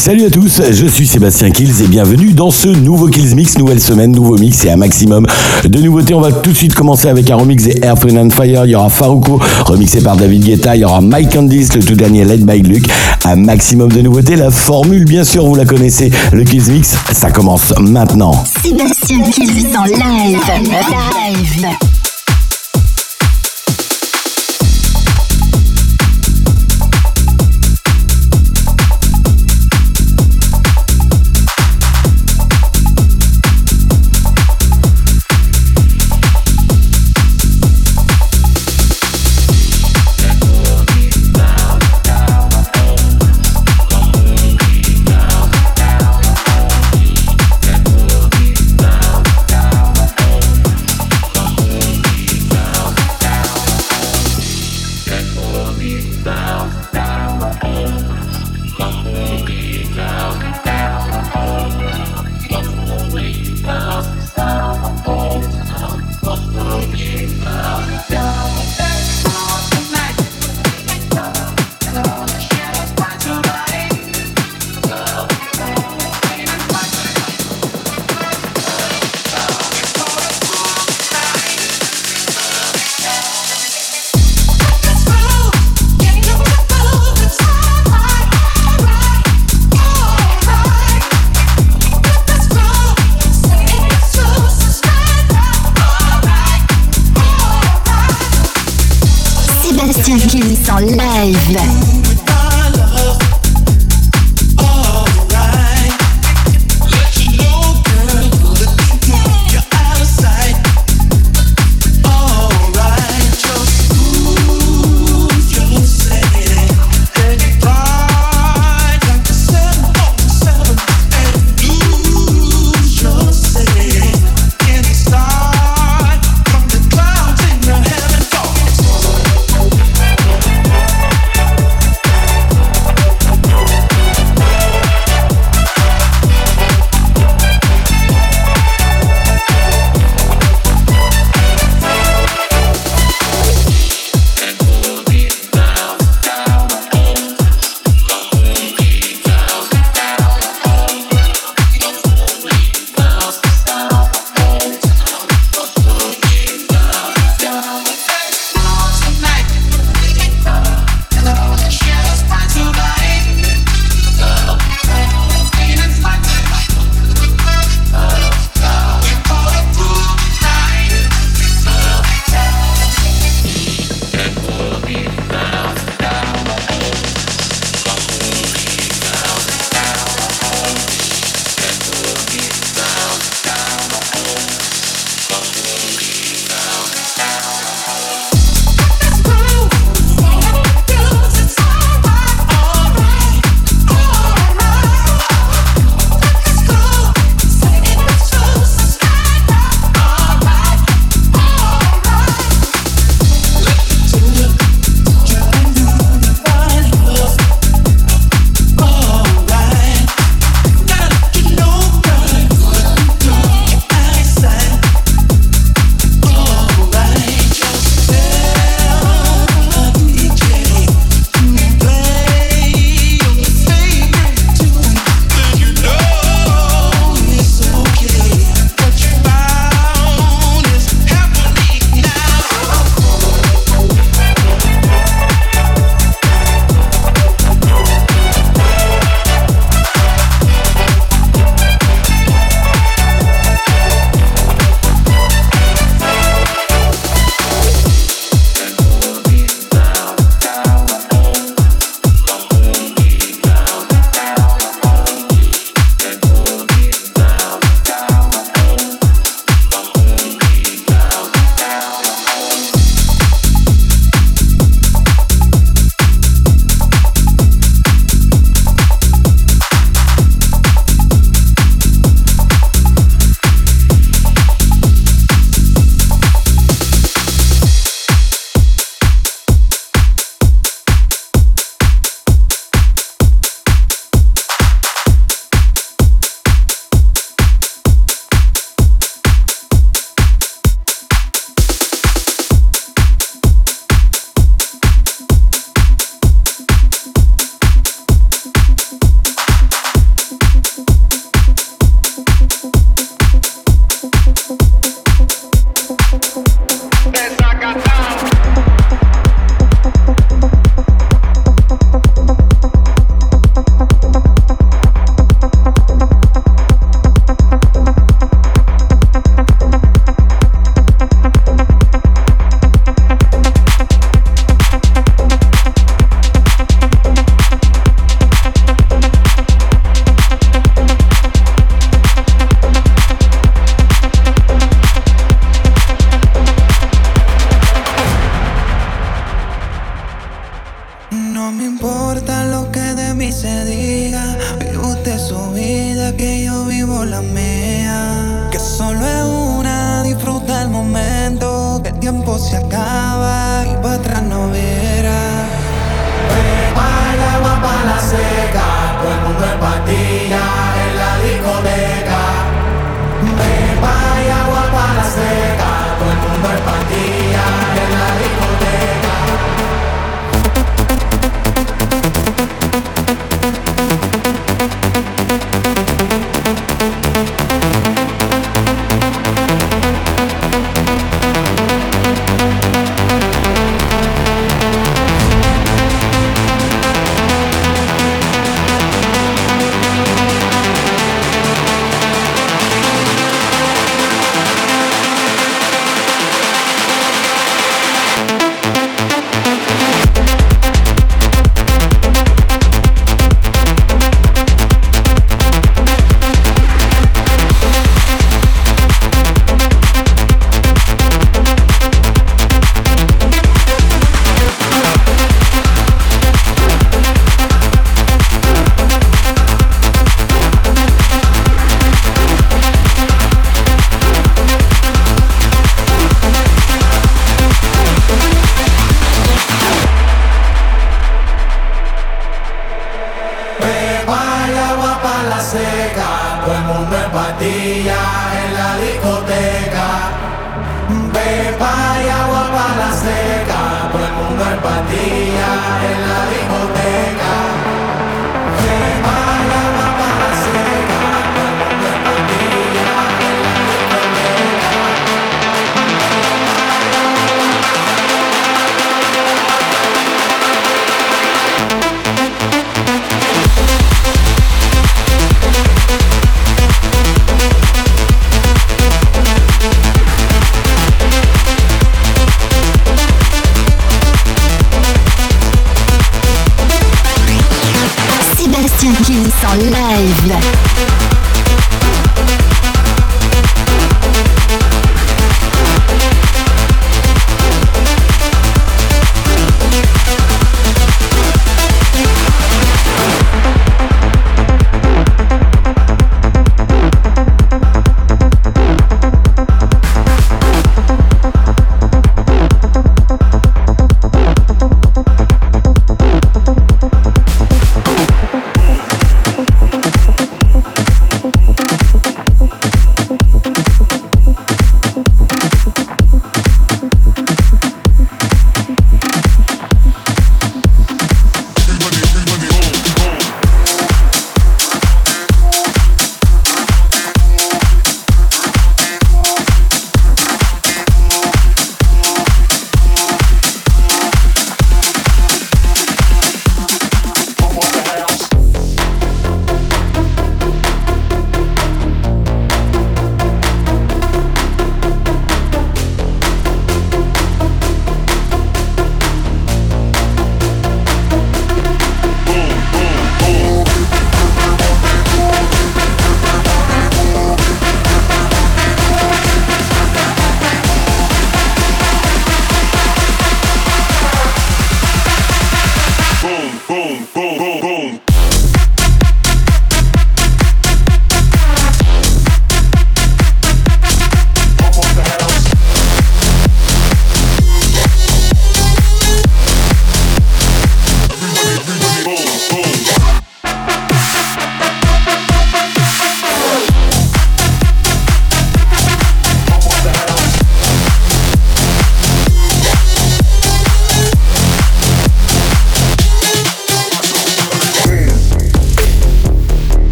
Salut à tous, je suis Sébastien Kills et bienvenue dans ce nouveau Kills Mix, nouvelle semaine, nouveau mix et un maximum de nouveautés. On va tout de suite commencer avec un remix des Wind and Fire. Il y aura Faruko, remixé par David Guetta. Il y aura Mike Candice, le tout dernier Led by Luke. Un maximum de nouveautés. La formule, bien sûr, vous la connaissez. Le Kills Mix, ça commence maintenant. Sébastien Kills en live. Live. Live.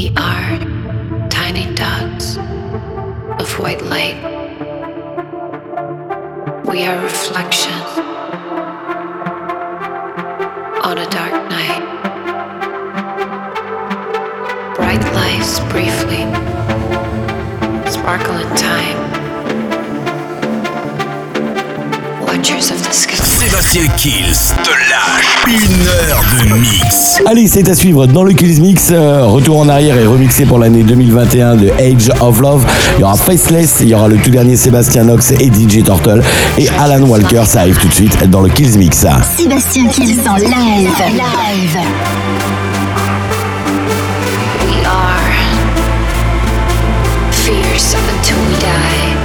We are tiny dots of white light. We are reflection on a dark night. Bright lights briefly sparkle in time. Allez, c'est à suivre dans le Kills Mix. Euh, retour en arrière et remixé pour l'année 2021 de Age of Love. Il y aura Faceless, il y aura le tout dernier Sébastien Knox et DJ Turtle. Et Alan Walker, ça arrive tout de suite dans le Kills Mix. Sébastien Kills en live. live. We are fierce until we die.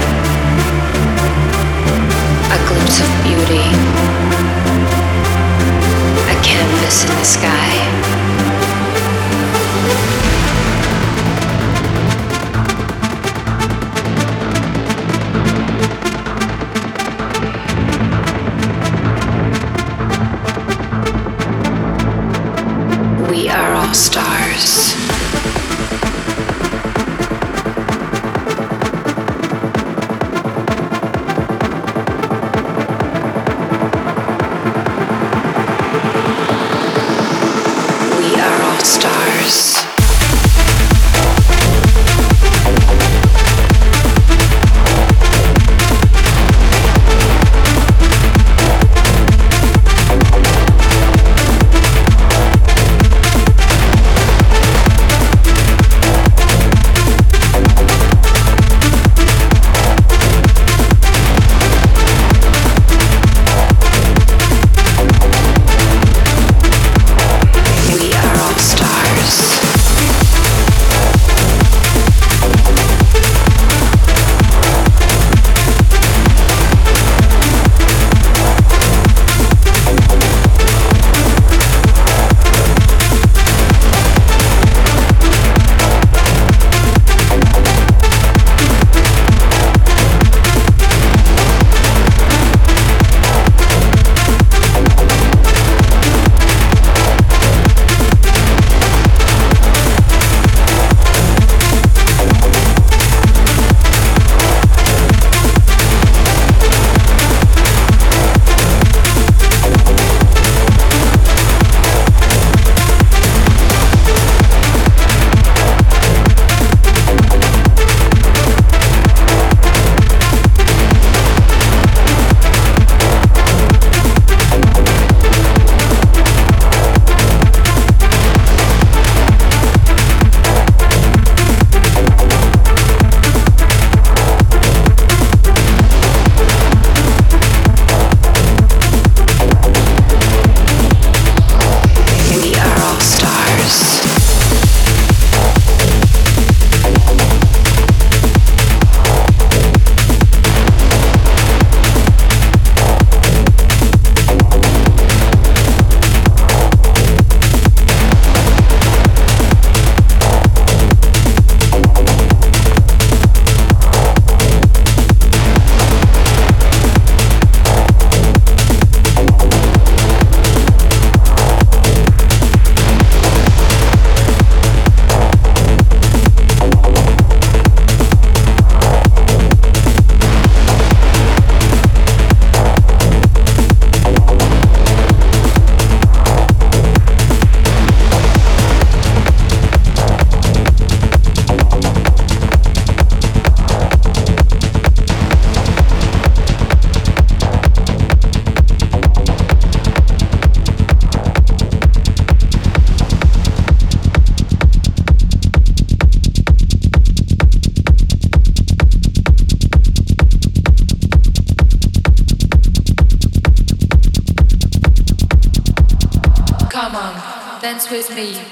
Glimpse of beauty. A canvas in the sky. On,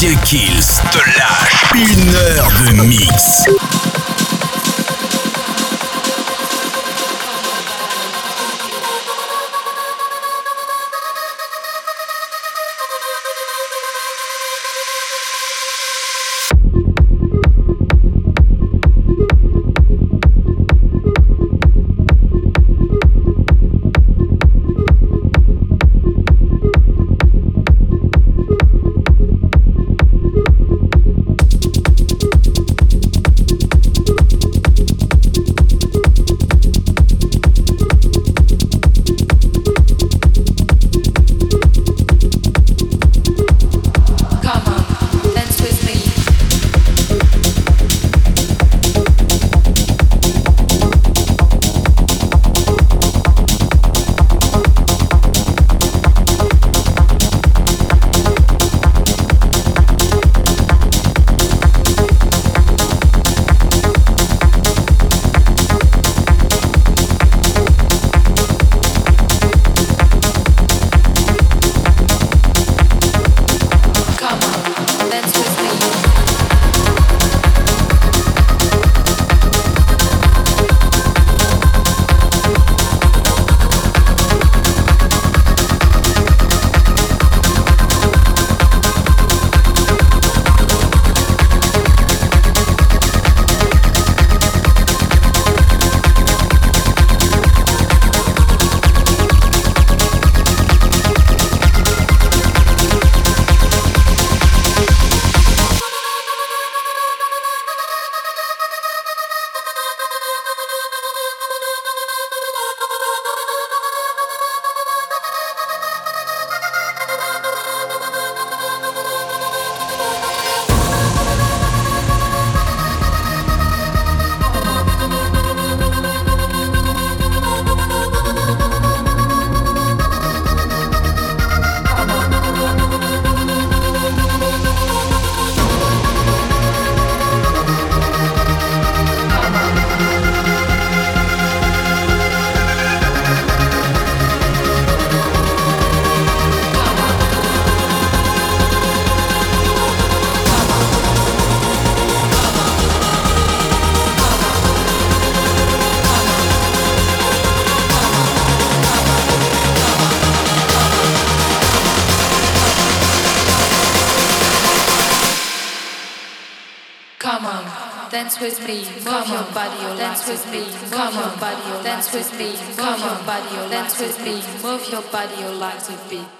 Sébastien Kills te lâche une heure de mix. With me, move your body, or dance with me, move your body, or dance with me, move your body, or dance with me, move your body. Come on, dance with me.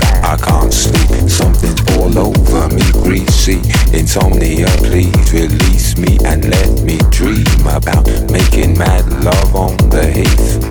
I can't sleep, something's all over me, greasy. Insomnia, please release me and let me dream about making mad love on the heath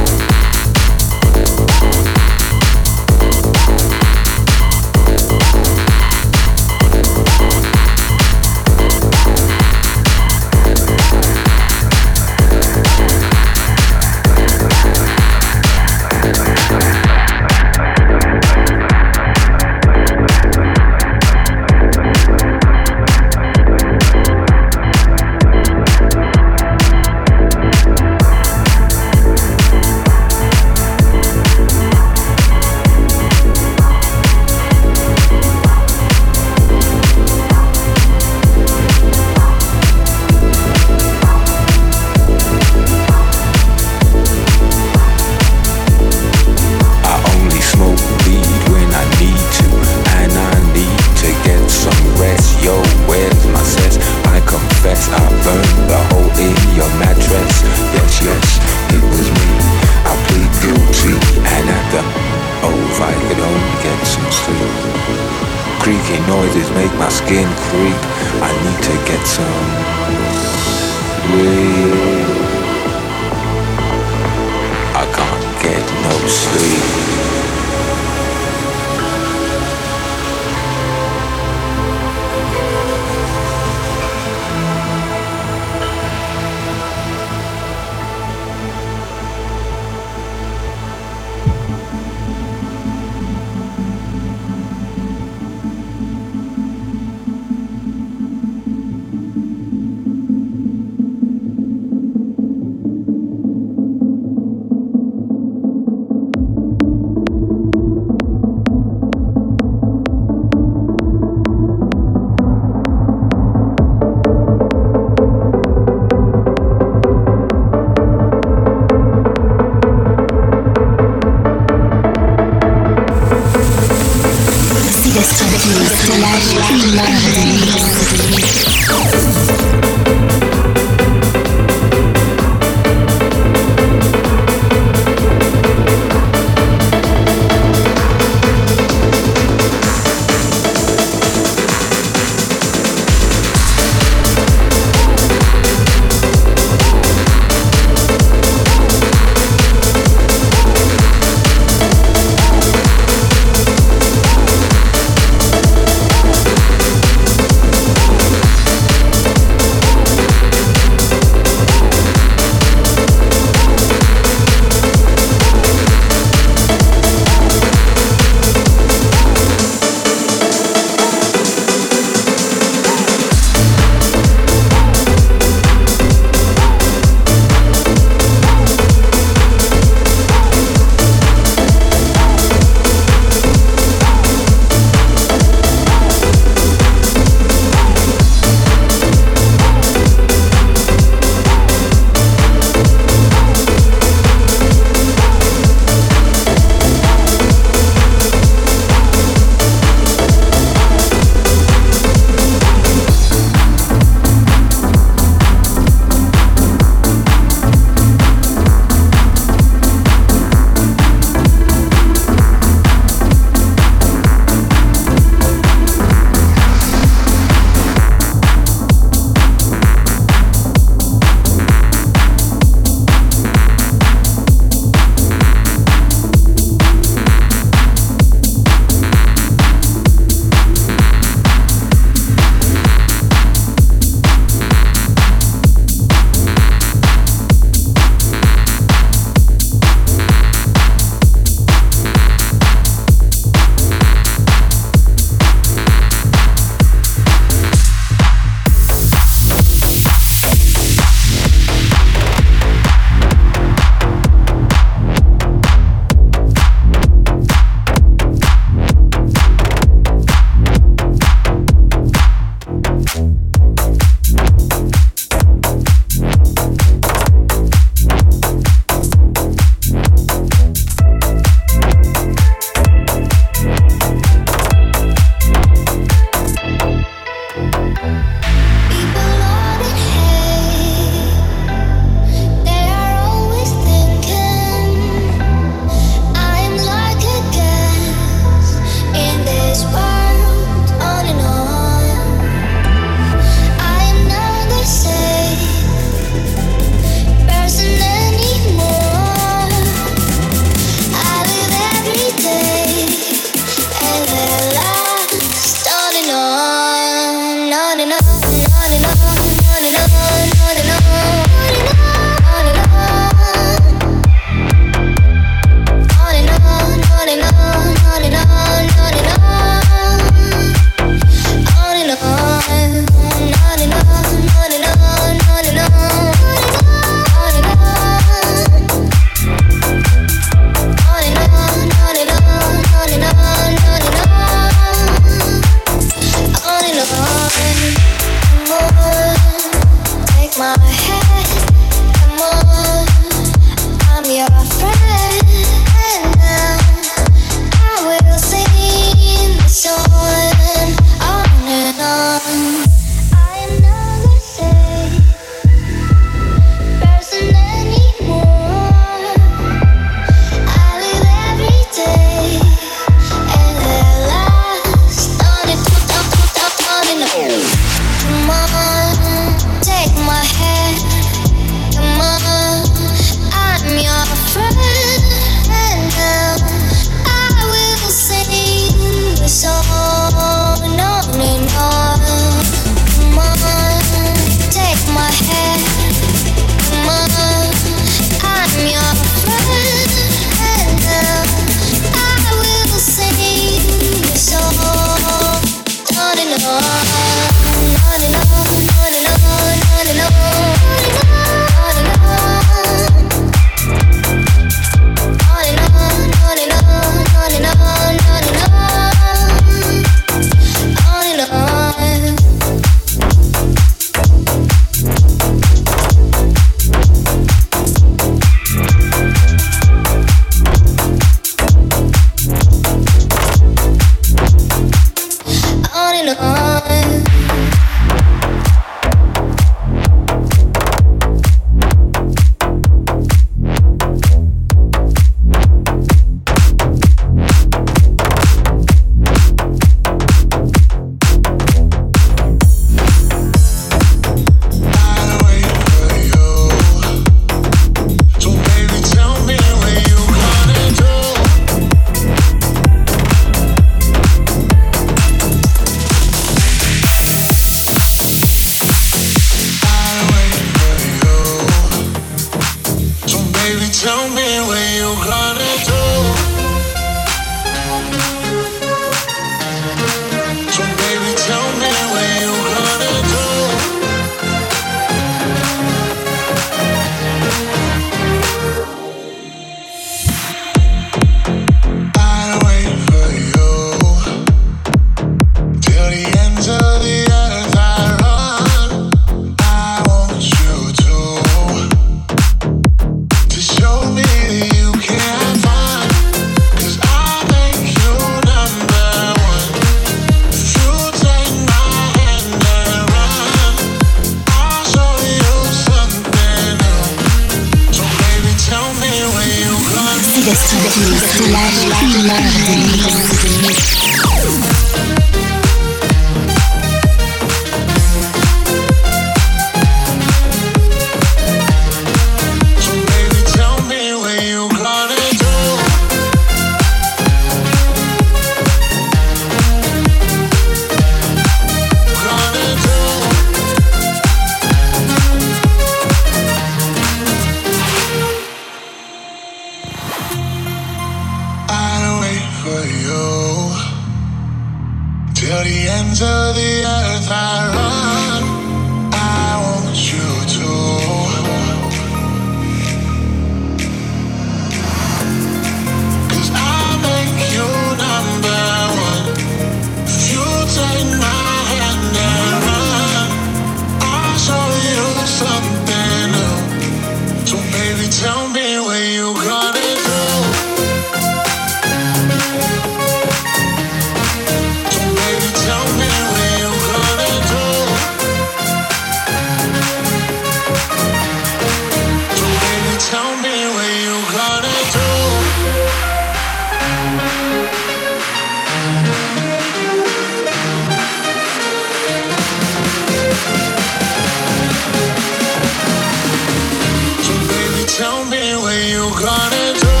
Tell me what you gonna do.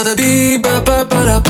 another beat, ba ba ba da.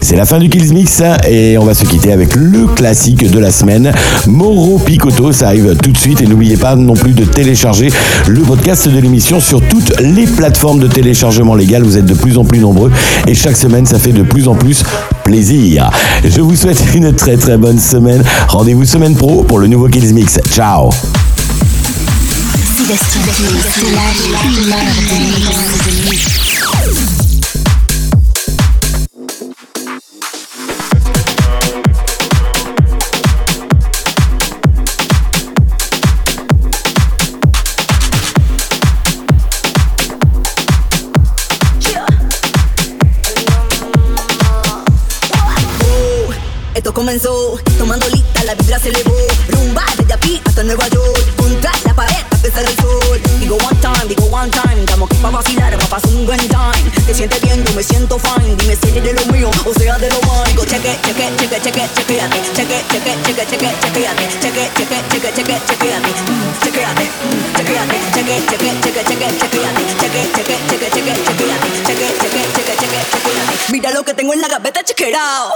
c'est la fin du Kills Mix et on va se quitter avec le classique de la semaine, Moro Picotto. Ça arrive tout de suite et n'oubliez pas non plus de télécharger le podcast de l'émission sur toutes les plateformes de téléchargement légal. Vous êtes de plus en plus nombreux et chaque semaine ça fait de plus en plus plaisir. Je vous souhaite une très très bonne semaine. Rendez-vous semaine pro pour le nouveau Kills Mix. Ciao Esto comenzó tomando lista, la vibra se elevó. Rumba desde aquí hasta Nueva York. Time, digo one time. Estamos aquí para vacilar, para pasar un buen time. Te sientes bien, yo me siento fine. Dime si eres de lo mío o sea de lo. Digo cheque, cheque, cheque, cheque, chequeate. Cheque, cheque, cheque, cheque, chequeate. Cheque, cheque, cheque, cheque, chequeate. Mm, Chequeate, mm, chequeate. Cheque, cheque, cheque, cheque, chequeate. Cheque, cheque, cheque, cheque, chequeate. Cheque, cheque, cheque, cheque, chequeate. Mira lo que tengo en la gaveta chequeado.